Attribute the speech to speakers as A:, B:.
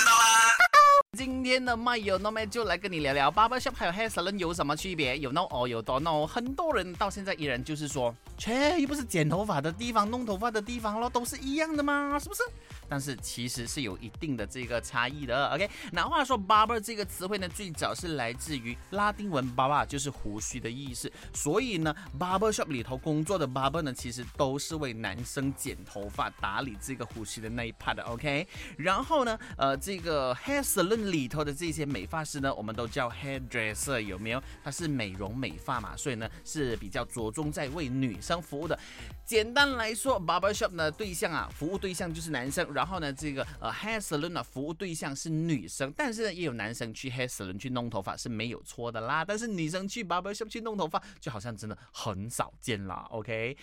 A: 道啦。
B: 今天的麦有 no 麦就来跟你聊聊 barber shop 还有 hair salon 有什么区别？有 no 哦，有多 no。很多人到现在依然就是说，切，又不是剪头发的地方，弄头发的地方咯，都是一样的吗？是不是？但是其实是有一定的这个差异的。OK，那话说 barber 这个词汇呢，最早是来自于拉丁文 barba，就是胡须的意思。所以呢，barber shop 里头工作的 barber 呢，其实都是为男生剪头发、打理这个胡须的那一 part 的。OK，然后呢，呃，这个 hair salon 里头的这些美发师呢，我们都叫 hairdresser，有没有？它是美容美发嘛，所以呢是比较着重在为女生服务的。简单来说，barber shop 的对象啊，服务对象就是男生，然后呢，这个呃 hair salon 呢，服务对象是女生，但是呢，也有男生去 hair salon 去弄头发是没有错的啦。但是女生去 barber shop 去弄头发，就好像真的很少见啦。OK。